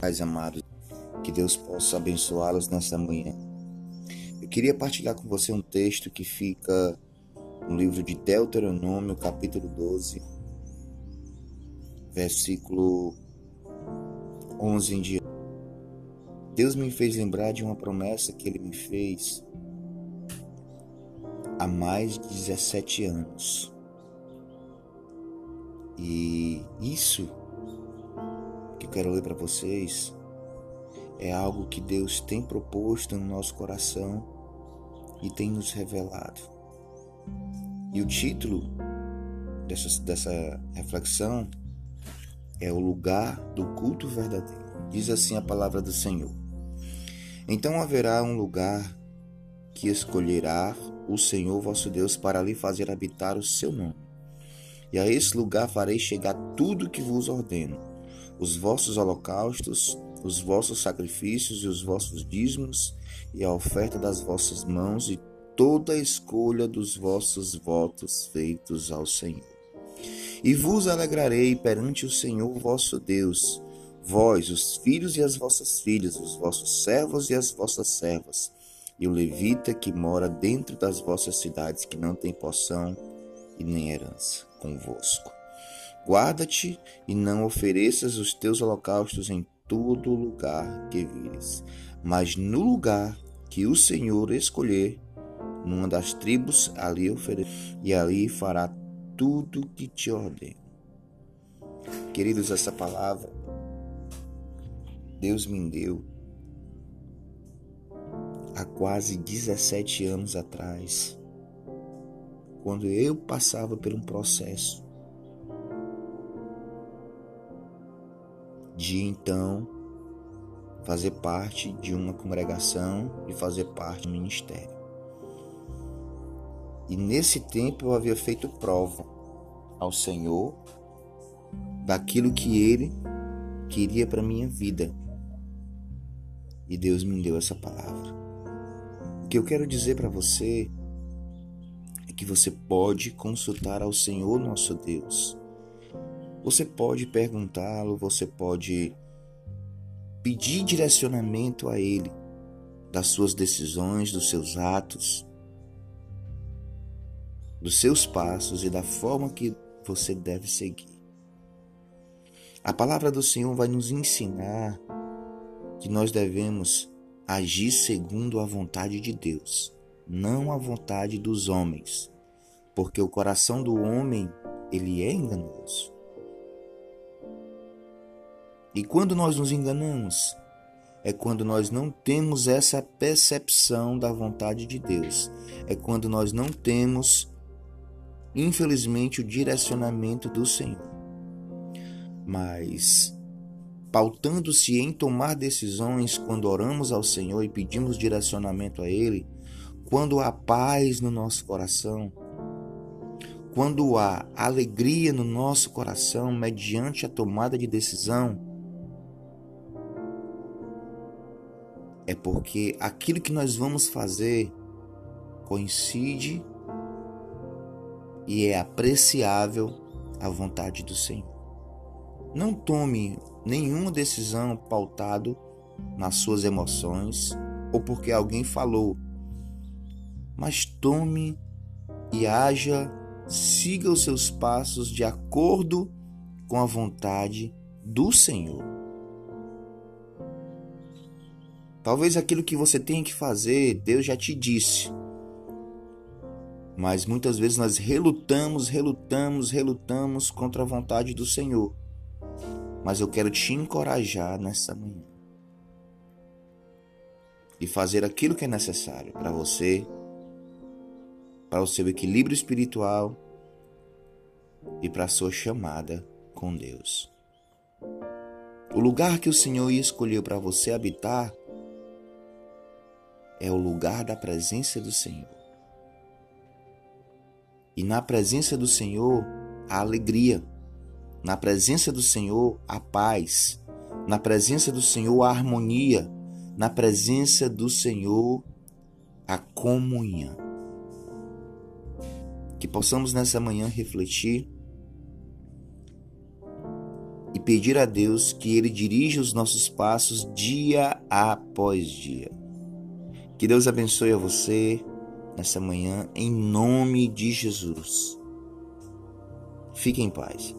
Pais amados, que Deus possa abençoá-los nesta manhã. Eu queria partilhar com você um texto que fica no livro de Deuteronômio, capítulo 12, versículo 11 em diante. Deus me fez lembrar de uma promessa que ele me fez há mais de 17 anos. E isso quero ler para vocês é algo que Deus tem proposto no nosso coração e tem nos revelado. E o título dessa, dessa reflexão é o lugar do culto verdadeiro. Diz assim a palavra do Senhor. Então haverá um lugar que escolherá o Senhor vosso Deus para ali fazer habitar o seu nome. E a esse lugar farei chegar tudo que vos ordeno: os vossos holocaustos, os vossos sacrifícios e os vossos dízimos, e a oferta das vossas mãos, e toda a escolha dos vossos votos feitos ao Senhor. E vos alegrarei perante o Senhor vosso Deus, vós, os filhos e as vossas filhas, os vossos servos e as vossas servas, e o levita que mora dentro das vossas cidades, que não tem poção e nem herança convosco. Guarda-te e não ofereças os teus holocaustos em todo lugar que vires, mas no lugar que o Senhor escolher, numa das tribos, ali ofereça, e ali fará tudo que te ordeno. Queridos, essa palavra Deus me deu há quase 17 anos atrás, quando eu passava por um processo de então fazer parte de uma congregação e fazer parte do ministério. E nesse tempo eu havia feito prova ao Senhor daquilo que Ele queria para minha vida. E Deus me deu essa palavra. O que eu quero dizer para você é que você pode consultar ao Senhor nosso Deus. Você pode perguntá-lo, você pode pedir direcionamento a Ele das suas decisões, dos seus atos, dos seus passos e da forma que você deve seguir. A palavra do Senhor vai nos ensinar que nós devemos agir segundo a vontade de Deus, não a vontade dos homens, porque o coração do homem, ele é enganoso. E quando nós nos enganamos, é quando nós não temos essa percepção da vontade de Deus. É quando nós não temos, infelizmente, o direcionamento do Senhor. Mas pautando-se em tomar decisões quando oramos ao Senhor e pedimos direcionamento a Ele, quando há paz no nosso coração, quando há alegria no nosso coração mediante a tomada de decisão, é porque aquilo que nós vamos fazer coincide e é apreciável à vontade do Senhor. Não tome nenhuma decisão pautado nas suas emoções ou porque alguém falou, mas tome e haja, siga os seus passos de acordo com a vontade do Senhor. Talvez aquilo que você tem que fazer, Deus já te disse. Mas muitas vezes nós relutamos, relutamos, relutamos contra a vontade do Senhor. Mas eu quero te encorajar nessa manhã e fazer aquilo que é necessário para você, para o seu equilíbrio espiritual e para a sua chamada com Deus. O lugar que o Senhor escolheu para você habitar é o lugar da presença do Senhor. E na presença do Senhor, a alegria. Na presença do Senhor, a paz. Na presença do Senhor, a harmonia. Na presença do Senhor, a comunhão. Que possamos nessa manhã refletir e pedir a Deus que Ele dirija os nossos passos dia após dia. Que Deus abençoe a você nessa manhã, em nome de Jesus. Fique em paz.